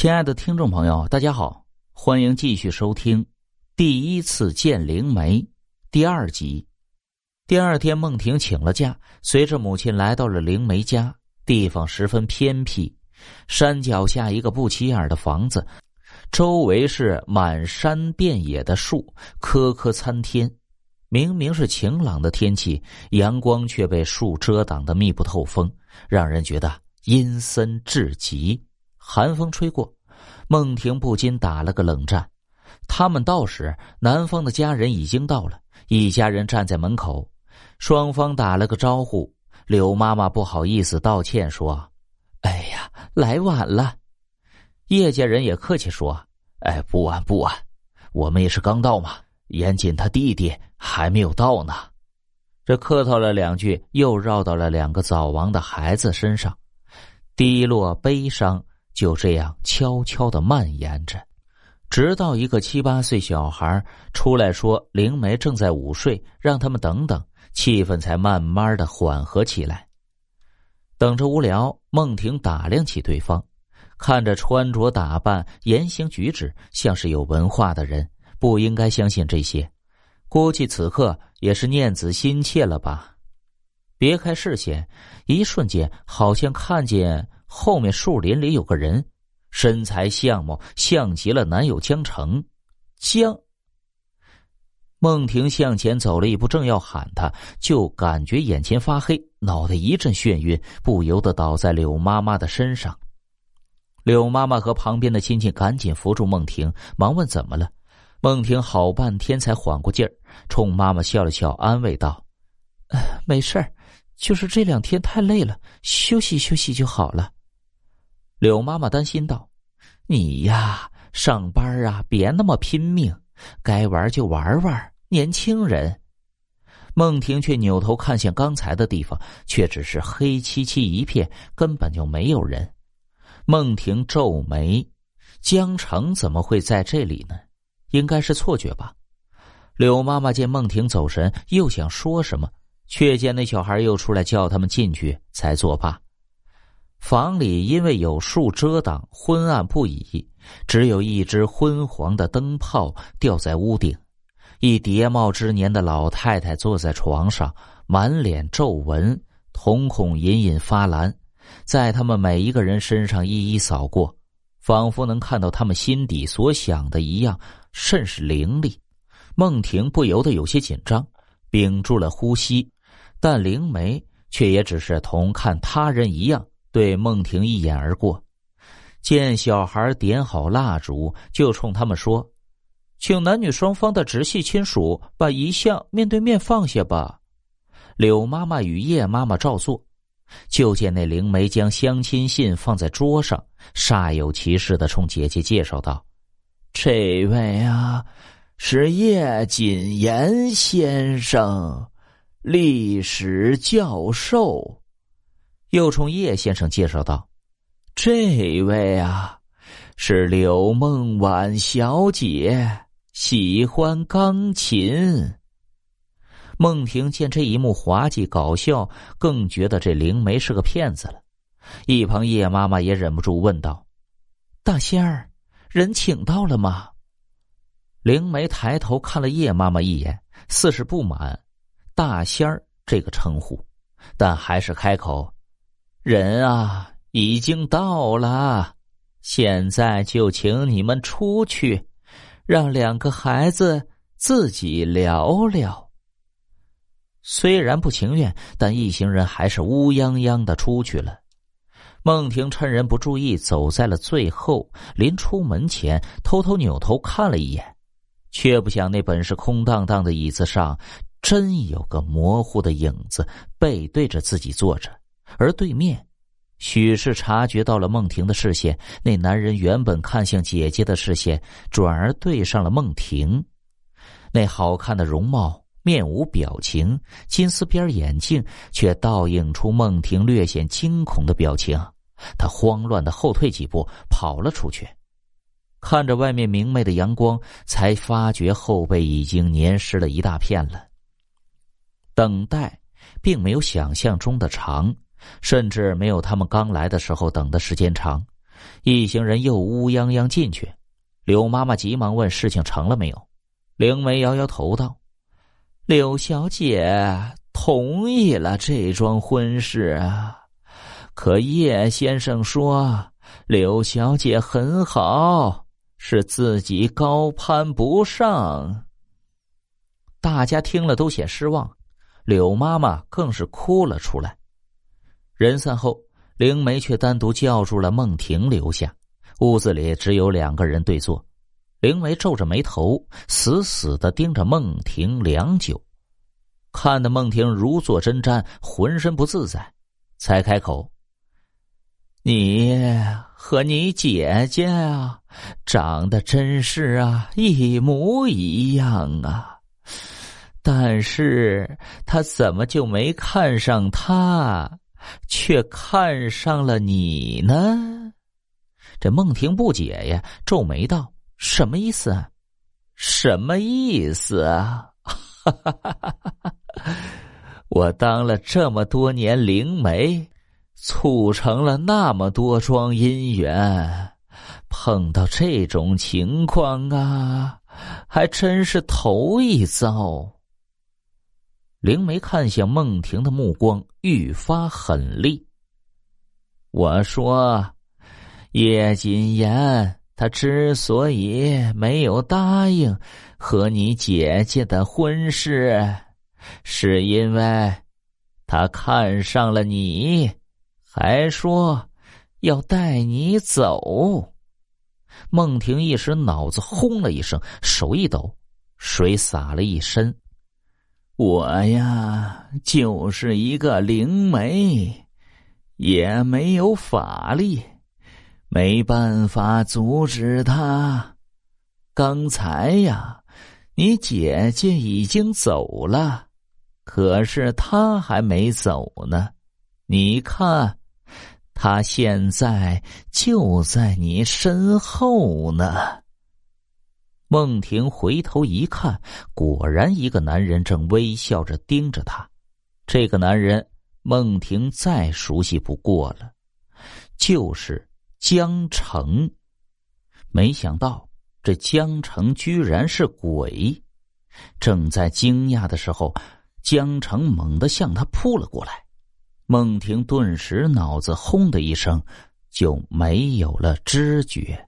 亲爱的听众朋友，大家好，欢迎继续收听《第一次见灵媒》第二集。第二天，孟婷请了假，随着母亲来到了灵媒家。地方十分偏僻，山脚下一个不起眼的房子，周围是满山遍野的树，棵棵参天。明明是晴朗的天气，阳光却被树遮挡的密不透风，让人觉得阴森至极。寒风吹过，孟婷不禁打了个冷战。他们到时，男方的家人已经到了，一家人站在门口，双方打了个招呼。柳妈妈不好意思道歉说：“哎呀，来晚了。”叶家人也客气说：“哎，不晚不晚，我们也是刚到嘛。严谨他弟弟还没有到呢。”这客套了两句，又绕到了两个早亡的孩子身上，低落悲伤。就这样悄悄的蔓延着，直到一个七八岁小孩出来说：“灵媒正在午睡，让他们等等。”气氛才慢慢的缓和起来。等着无聊，孟婷打量起对方，看着穿着打扮、言行举止，像是有文化的人，不应该相信这些。估计此刻也是念子心切了吧？别开视线，一瞬间好像看见。后面树林里有个人，身材相貌像极了男友江城。江。孟婷向前走了一步，正要喊他，就感觉眼前发黑，脑袋一阵眩晕，不由得倒在柳妈妈的身上。柳妈妈和旁边的亲戚赶紧扶住孟婷，忙问怎么了。孟婷好半天才缓过劲儿，冲妈妈笑了笑，安慰道：“没事儿，就是这两天太累了，休息休息就好了。”柳妈妈担心道：“你呀，上班啊，别那么拼命，该玩就玩玩。年轻人。”孟婷却扭头看向刚才的地方，却只是黑漆漆一片，根本就没有人。孟婷皱眉：“江城怎么会在这里呢？应该是错觉吧？”柳妈妈见孟婷走神，又想说什么，却见那小孩又出来叫他们进去，才作罢。房里因为有树遮挡，昏暗不已，只有一只昏黄的灯泡吊在屋顶。一叠帽之年的老太太坐在床上，满脸皱纹，瞳孔隐隐发蓝，在他们每一个人身上一一扫过，仿佛能看到他们心底所想的一样，甚是凌厉。孟婷不由得有些紧张，屏住了呼吸，但灵媒却也只是同看他人一样。对孟婷一眼而过，见小孩点好蜡烛，就冲他们说：“请男女双方的直系亲属把遗像面对面放下吧。”柳妈妈与叶妈妈照做。就见那灵媒将相亲信放在桌上，煞有其事的冲姐姐介绍道：“这位啊，是叶谨言先生，历史教授。”又冲叶先生介绍道：“这位啊，是柳梦婉小姐，喜欢钢琴。”孟婷见这一幕滑稽搞笑，更觉得这灵媒是个骗子了。一旁叶妈妈也忍不住问道：“大仙儿，人请到了吗？”灵媒抬头看了叶妈妈一眼，似是不满“大仙儿”这个称呼，但还是开口。人啊，已经到了，现在就请你们出去，让两个孩子自己聊聊。虽然不情愿，但一行人还是乌泱泱的出去了。孟婷趁人不注意，走在了最后。临出门前，偷偷扭头看了一眼，却不想那本是空荡荡的椅子上，真有个模糊的影子背对着自己坐着。而对面，许是察觉到了孟婷的视线，那男人原本看向姐姐的视线，转而对上了孟婷。那好看的容貌，面无表情，金丝边眼镜却倒映出孟婷略显惊恐的表情。他慌乱的后退几步，跑了出去，看着外面明媚的阳光，才发觉后背已经粘湿了一大片了。等待，并没有想象中的长。甚至没有他们刚来的时候等的时间长，一行人又乌泱泱进去。柳妈妈急忙问：“事情成了没有？”灵梅摇摇头道：“柳小姐同意了这桩婚事啊，可叶先生说柳小姐很好，是自己高攀不上。”大家听了都显失望，柳妈妈更是哭了出来。人散后，灵梅却单独叫住了孟婷留下。屋子里只有两个人对坐，灵梅皱着眉头，死死的盯着孟婷良久，看得孟婷如坐针毡，浑身不自在，才开口：“你和你姐姐啊，长得真是啊一模一样啊。”但是他怎么就没看上他，却看上了你呢？这孟婷不解呀，皱眉道：“什么意思？啊？什么意思啊？我当了这么多年灵媒，促成了那么多桩姻缘，碰到这种情况啊，还真是头一遭。”灵梅看向孟婷的目光愈发狠厉。我说：“叶谨言，他之所以没有答应和你姐姐的婚事，是因为他看上了你，还说要带你走。”孟婷一时脑子轰了一声，手一抖，水洒了一身。我呀，就是一个灵媒，也没有法力，没办法阻止他。刚才呀，你姐姐已经走了，可是他还没走呢。你看，他现在就在你身后呢。孟婷回头一看，果然一个男人正微笑着盯着她。这个男人，孟婷再熟悉不过了，就是江城。没想到这江城居然是鬼。正在惊讶的时候，江城猛地向他扑了过来，孟婷顿时脑子轰的一声，就没有了知觉。